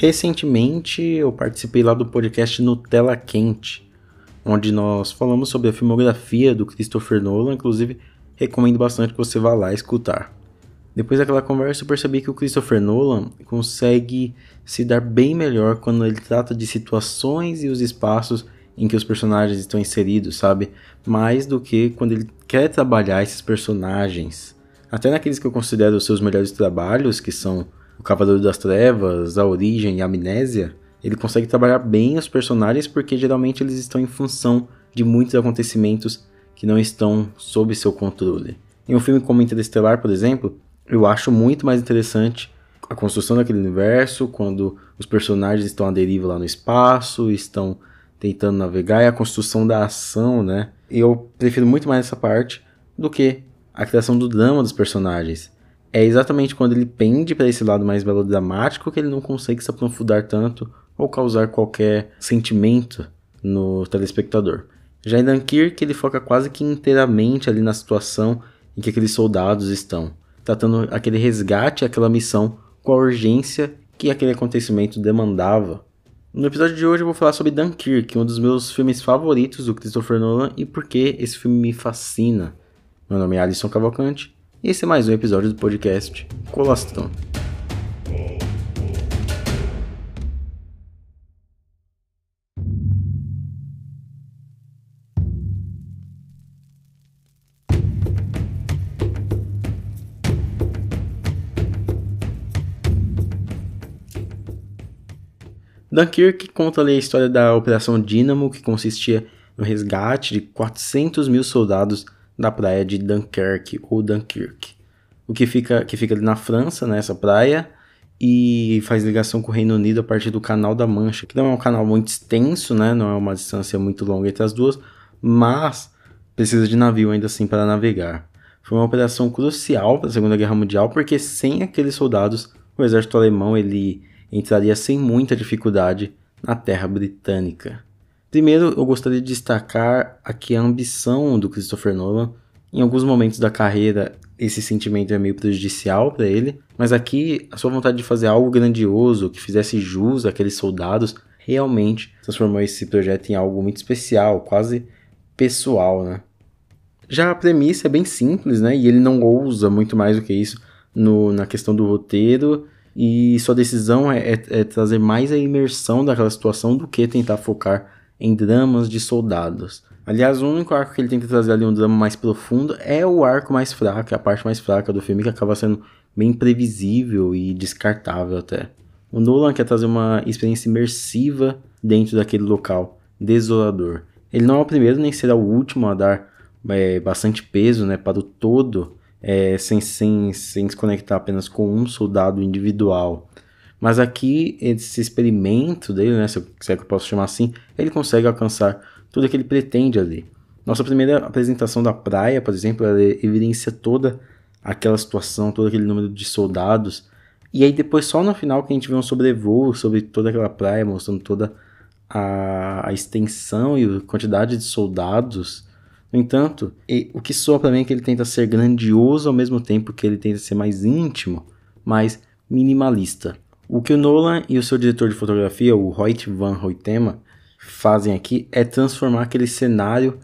Recentemente eu participei lá do podcast Nutella Quente, onde nós falamos sobre a filmografia do Christopher Nolan, inclusive recomendo bastante que você vá lá escutar. Depois daquela conversa eu percebi que o Christopher Nolan consegue se dar bem melhor quando ele trata de situações e os espaços em que os personagens estão inseridos, sabe? Mais do que quando ele quer trabalhar esses personagens. Até naqueles que eu considero os seus melhores trabalhos, que são O Cavaleiro das Trevas, A Origem e a Amnésia, ele consegue trabalhar bem os personagens porque geralmente eles estão em função de muitos acontecimentos que não estão sob seu controle. Em um filme como Interestelar, por exemplo, eu acho muito mais interessante a construção daquele universo, quando os personagens estão à deriva lá no espaço, estão tentando navegar, e a construção da ação, né? Eu prefiro muito mais essa parte do que a criação do drama dos personagens. É exatamente quando ele pende para esse lado mais melodramático que ele não consegue se aprofundar tanto ou causar qualquer sentimento no telespectador. Já em Dunkirk, ele foca quase que inteiramente ali na situação em que aqueles soldados estão, tratando aquele resgate, aquela missão com a urgência que aquele acontecimento demandava. No episódio de hoje eu vou falar sobre Dunkirk, um dos meus filmes favoritos do Christopher Nolan e por que esse filme me fascina. Meu nome é Alisson Cavalcante esse é mais um episódio do podcast Colastrão. Dunkirk conta ali a história da Operação Dynamo, que consistia no resgate de 400 mil soldados da praia de Dunkirk ou Dunkirk, o que fica, que fica ali na França, nessa né, praia, e faz ligação com o Reino Unido a partir do Canal da Mancha, que não é um canal muito extenso, né, não é uma distância muito longa entre as duas, mas precisa de navio ainda assim para navegar. Foi uma operação crucial para a Segunda Guerra Mundial, porque sem aqueles soldados, o exército alemão ele entraria sem muita dificuldade na terra britânica. Primeiro, eu gostaria de destacar aqui a ambição do Christopher Nolan. Em alguns momentos da carreira, esse sentimento é meio prejudicial para ele, mas aqui a sua vontade de fazer algo grandioso, que fizesse jus àqueles soldados, realmente transformou esse projeto em algo muito especial, quase pessoal, né? Já a premissa é bem simples, né? E ele não ousa muito mais do que isso no, na questão do roteiro e sua decisão é, é, é, trazer mais a imersão daquela situação do que tentar focar em dramas de soldados. Aliás, o único arco que ele tenta trazer ali um drama mais profundo é o arco mais fraco, é a parte mais fraca do filme que acaba sendo bem previsível e descartável até. O Nolan quer trazer uma experiência imersiva dentro daquele local desolador. Ele não é o primeiro nem será o último a dar é, bastante peso né, para o todo é, sem, sem, sem se conectar apenas com um soldado individual. Mas aqui, esse experimento dele, né, se, eu, se é que eu posso chamar assim, ele consegue alcançar tudo que ele pretende ali. Nossa primeira apresentação da praia, por exemplo, ela evidencia toda aquela situação, todo aquele número de soldados. E aí depois só no final que a gente vê um sobrevoo sobre toda aquela praia, mostrando toda a, a extensão e a quantidade de soldados no entanto, o que soa para mim é que ele tenta ser grandioso ao mesmo tempo que ele tenta ser mais íntimo, mais minimalista. O que o Nolan e o seu diretor de fotografia, o Hoyt Van Hoytema, fazem aqui é transformar aquele cenário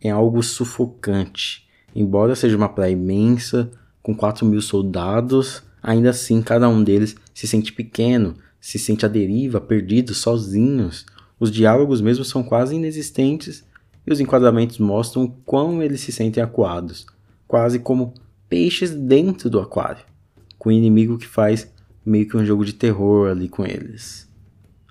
em algo sufocante. Embora seja uma praia imensa, com 4 mil soldados, ainda assim cada um deles se sente pequeno, se sente à deriva, perdido, sozinhos. Os diálogos mesmo são quase inexistentes e os enquadramentos mostram quão eles se sentem acuados, quase como peixes dentro do aquário, com o inimigo que faz meio que um jogo de terror ali com eles.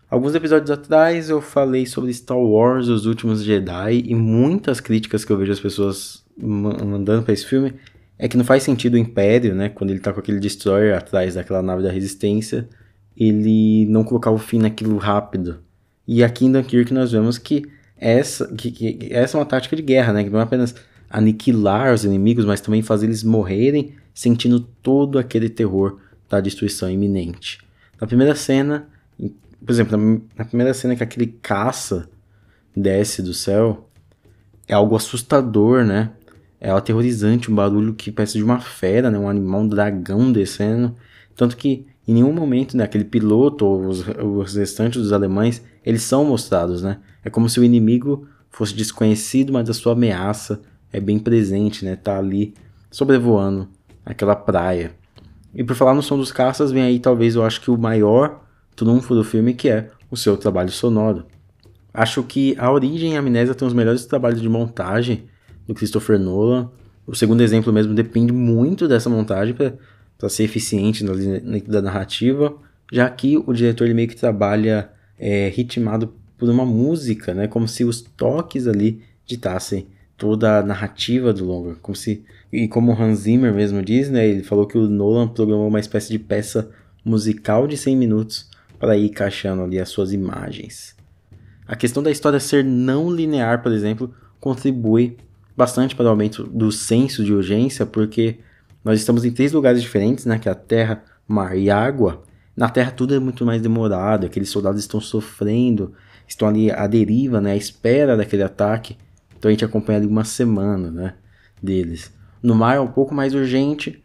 Alguns episódios atrás eu falei sobre Star Wars Os Últimos Jedi e muitas críticas que eu vejo as pessoas mandando para esse filme é que não faz sentido o Império, né, quando ele tá com aquele destroyer atrás daquela nave da Resistência, ele não colocar o fim naquilo rápido. E aqui em Dunkirk nós vemos que essa, que, que, essa é uma tática de guerra, né? Que não é apenas aniquilar os inimigos, mas também fazer eles morrerem sentindo todo aquele terror da destruição iminente. Na primeira cena, por exemplo, na primeira cena que aquele caça desce do céu, é algo assustador, né? É aterrorizante, um barulho que parece de uma fera, né? Um animal, um dragão descendo. Tanto que Em nenhum momento, né, aquele piloto ou os, os restantes dos alemães, eles são mostrados, né? É como se o inimigo fosse desconhecido, mas a sua ameaça é bem presente, né? Tá ali sobrevoando aquela praia. E por falar no som dos caças, vem aí talvez eu acho que o maior trunfo do filme, que é o seu trabalho sonoro. Acho que a Origem e a Amnésia tem os melhores trabalhos de montagem do Christopher Nolan. O segundo exemplo mesmo depende muito dessa montagem para ser eficiente na, narrativa, já que o diretor ele meio que trabalha é, ritmado por uma música, né? Como se os toques ali ditassem toda a narrativa do longa, como se e como Hans Zimmer mesmo diz, né? Ele falou que o Nolan programou uma espécie de peça musical de 100 minutos para ir encaixando ali as suas imagens. A questão da história ser não linear, por exemplo, contribui bastante para o aumento do senso de urgência, porque nós estamos em três lugares diferentes, né, que é a terra, mar e água. Na terra tudo é muito mais demorado, aqueles soldados estão sofrendo, estão ali à deriva, né, à espera daquele ataque. Então a gente acompanha ali uma semana, né, deles. No mar é um pouco mais urgente,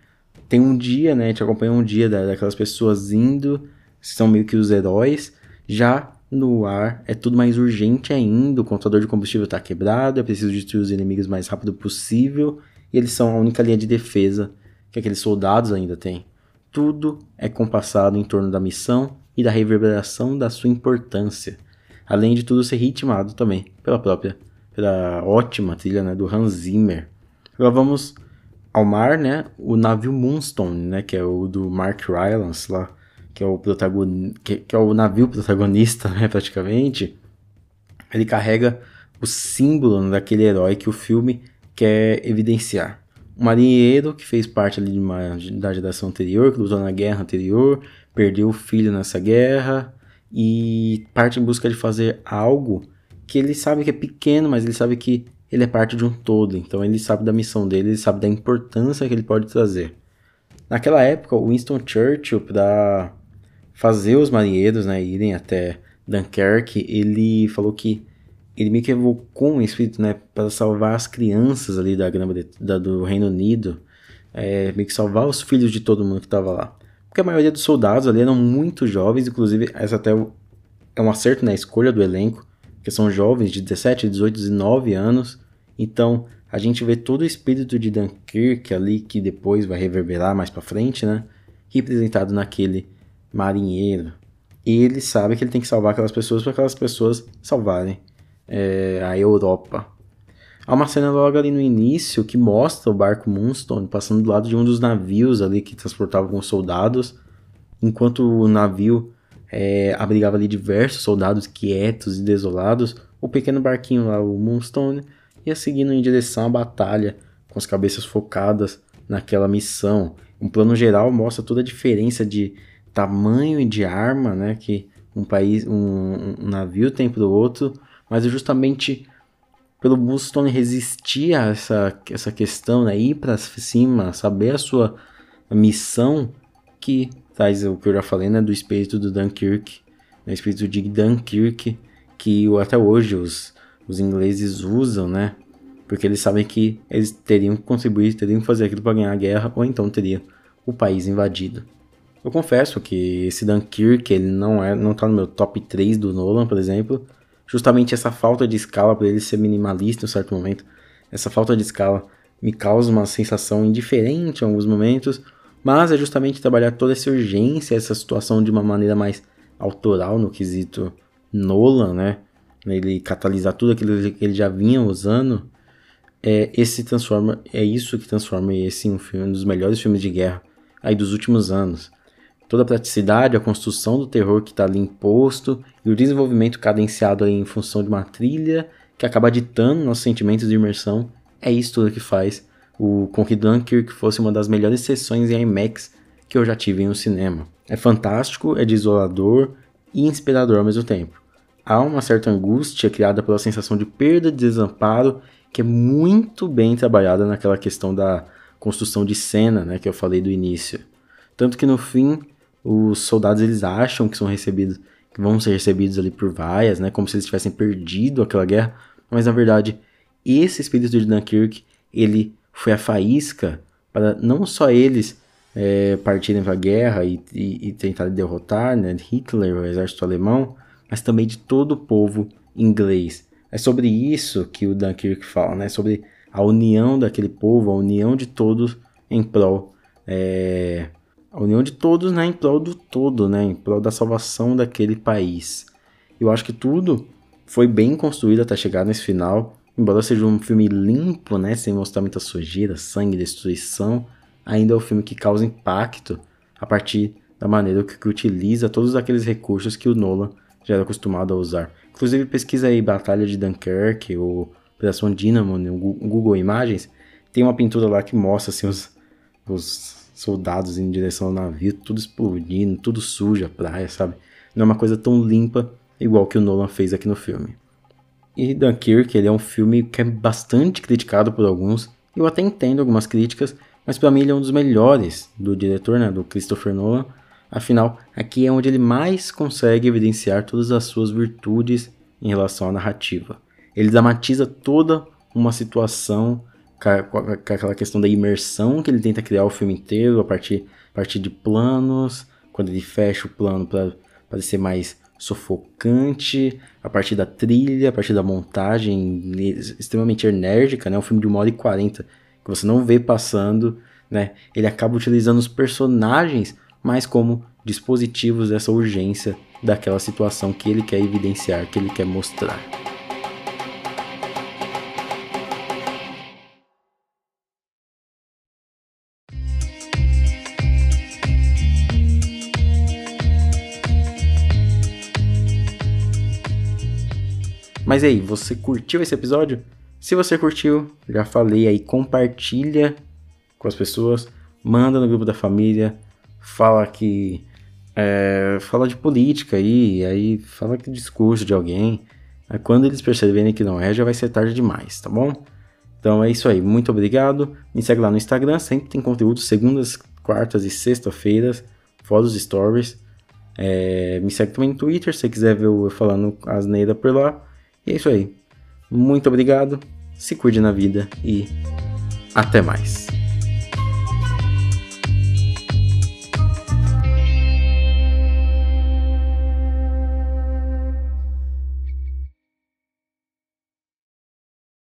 tem um dia, né, a gente acompanha um dia daquelas pessoas indo, são meio que os heróis. Já no ar é tudo mais urgente ainda, o contador de combustível está quebrado, é preciso destruir os inimigos o mais rápido possível, e eles são a única linha de defesa que aqueles soldados ainda têm. Tudo é compassado em torno da missão e da reverberação da sua importância, além de tudo ser ritmado também pela própria, pela ótima trilha né, do Hans Zimmer. Agora vamos ao mar, né? O navio Moonstone, né, que é o do Mark Rylance lá, que é o que, que, é o navio protagonista, né, praticamente, ele carrega o símbolo daquele herói que o filme quer evidenciar. Um marinheiro que fez parte ali de uma, da geração anterior, que lutou na guerra anterior, perdeu o filho nessa guerra e parte em busca de fazer algo que ele sabe que é pequeno, mas ele sabe que ele é parte de um todo. Então ele sabe da missão dele, ele sabe da importância que ele pode trazer. Naquela época, Winston Churchill, para fazer os marinheiros né, irem até Dunkerque, ele falou que ele meio que evocou um espírito né, para salvar as crianças ali da da, do Reino Unido, é, meio que salvar os filhos de todo mundo que estava lá. Porque a maioria dos soldados ali eram muito jovens, inclusive essa até é um acerto na escolha do elenco, que são jovens de 17, 18, 19 anos. Então a gente vê todo o espírito de Dunkirk ali que depois vai reverberar mais para frente, né? Representado naquele marinheiro. E ele sabe que ele tem que salvar aquelas pessoas para aquelas pessoas salvarem é, a Europa. Há uma cena logo ali no início que mostra o barco Moonstone passando do lado de um dos navios ali que transportavam os soldados, enquanto o navio é, abrigava ali diversos soldados quietos e desolados. O pequeno barquinho lá, o Moonstone, ia seguindo em direção à batalha, com as cabeças focadas naquela missão. Um plano geral mostra toda a diferença de tamanho de arma, né, que um país, um, um navio tem para o outro, mas é justamente pelo Boston resistir a essa, essa questão, né, ir para cima, saber a sua missão, que traz o que eu já falei, né, do espírito do Dunkirk, né, espírito de Dunkirk, que até hoje os, os ingleses usam, né, porque eles sabem que eles teriam que contribuir, teriam que fazer aquilo para ganhar a guerra, ou então teria o país invadido. Eu confesso que esse Dunkirk, ele não é, não tá no meu top 3 do Nolan, por exemplo. Justamente essa falta de escala para ele ser minimalista em um certo momento, essa falta de escala me causa uma sensação indiferente em alguns momentos, mas é justamente trabalhar toda essa urgência, essa situação de uma maneira mais autoral no quesito Nolan, né? Ele catalisar tudo aquilo que ele já vinha usando, é esse transforma, é isso que transforma esse um filme um dos melhores filmes de guerra aí dos últimos anos toda a praticidade, a construção do terror que está ali imposto e o desenvolvimento cadenciado em função de uma trilha que acaba ditando nossos sentimentos de imersão, é isso tudo que faz o que Dunkirk fosse uma das melhores sessões em IMAX que eu já tive em um cinema. É fantástico, é desolador e inspirador ao mesmo tempo. Há uma certa angústia criada pela sensação de perda, de desamparo, que é muito bem trabalhada naquela questão da construção de cena, né, que eu falei do início. Tanto que no fim os soldados eles acham que são recebidos, que vão ser recebidos ali por vaias, né, como se eles tivessem perdido aquela guerra, mas na verdade esse espírito de Dunkirk ele foi a faísca para não só eles é, partirem para a guerra e, e, e tentar derrotar né, Hitler, o exército alemão, mas também de todo o povo inglês. É sobre isso que o Dunkirk fala, né? Sobre a união daquele povo, a união de todos em prol, é, a união de todos, né? Em prol do todo, né? Em prol da salvação daquele país. Eu acho que tudo foi bem construído até chegar nesse final. Embora seja um filme limpo, né? Sem mostrar muita sujeira, sangue, destruição ainda é o filme que causa impacto a partir da maneira que, que utiliza todos aqueles recursos que o Nolan já era acostumado a usar. Inclusive, pesquisa aí Batalha de Dunkirk ou Operação Dynamo no Google Imagens. Tem uma pintura lá que mostra assim, os, os soldados em direção ao navio, tudo explodindo, tudo sujo a praia, sabe? Não é uma coisa tão limpa igual que o Nolan fez aqui no filme. E Dunkirk ele é um filme que é bastante criticado por alguns. Eu até entendo algumas críticas, mas para mim ele é um dos melhores do diretor, né, do Christopher Nolan. Afinal, aqui é onde ele mais consegue evidenciar todas as suas virtudes em relação à narrativa. Ele dramatiza toda uma situação com aquela questão da imersão que ele tenta criar o filme inteiro a partir, a partir de planos, quando ele fecha o plano para parecer mais sufocante, a partir da trilha, a partir da montagem extremamente enérgica, né? Um filme de uma hora e quarenta que você não vê passando, né? Ele acaba utilizando os personagens mais como dispositivos dessa urgência daquela situação que ele quer evidenciar, que ele quer mostrar. Mas aí, você curtiu esse episódio? Se você curtiu, já falei aí, compartilha com as pessoas, manda no grupo da família, fala que é, fala de política aí, aí fala que discurso de alguém. Aí quando eles perceberem que não é, já vai ser tarde demais, tá bom? Então é isso aí, muito obrigado. Me segue lá no Instagram, sempre tem conteúdo segundas, quartas e sexta-feiras, fora os stories. É, me segue também no Twitter, se você quiser ver eu falando asneira por lá. E é isso aí. Muito obrigado se cuide na vida e até mais.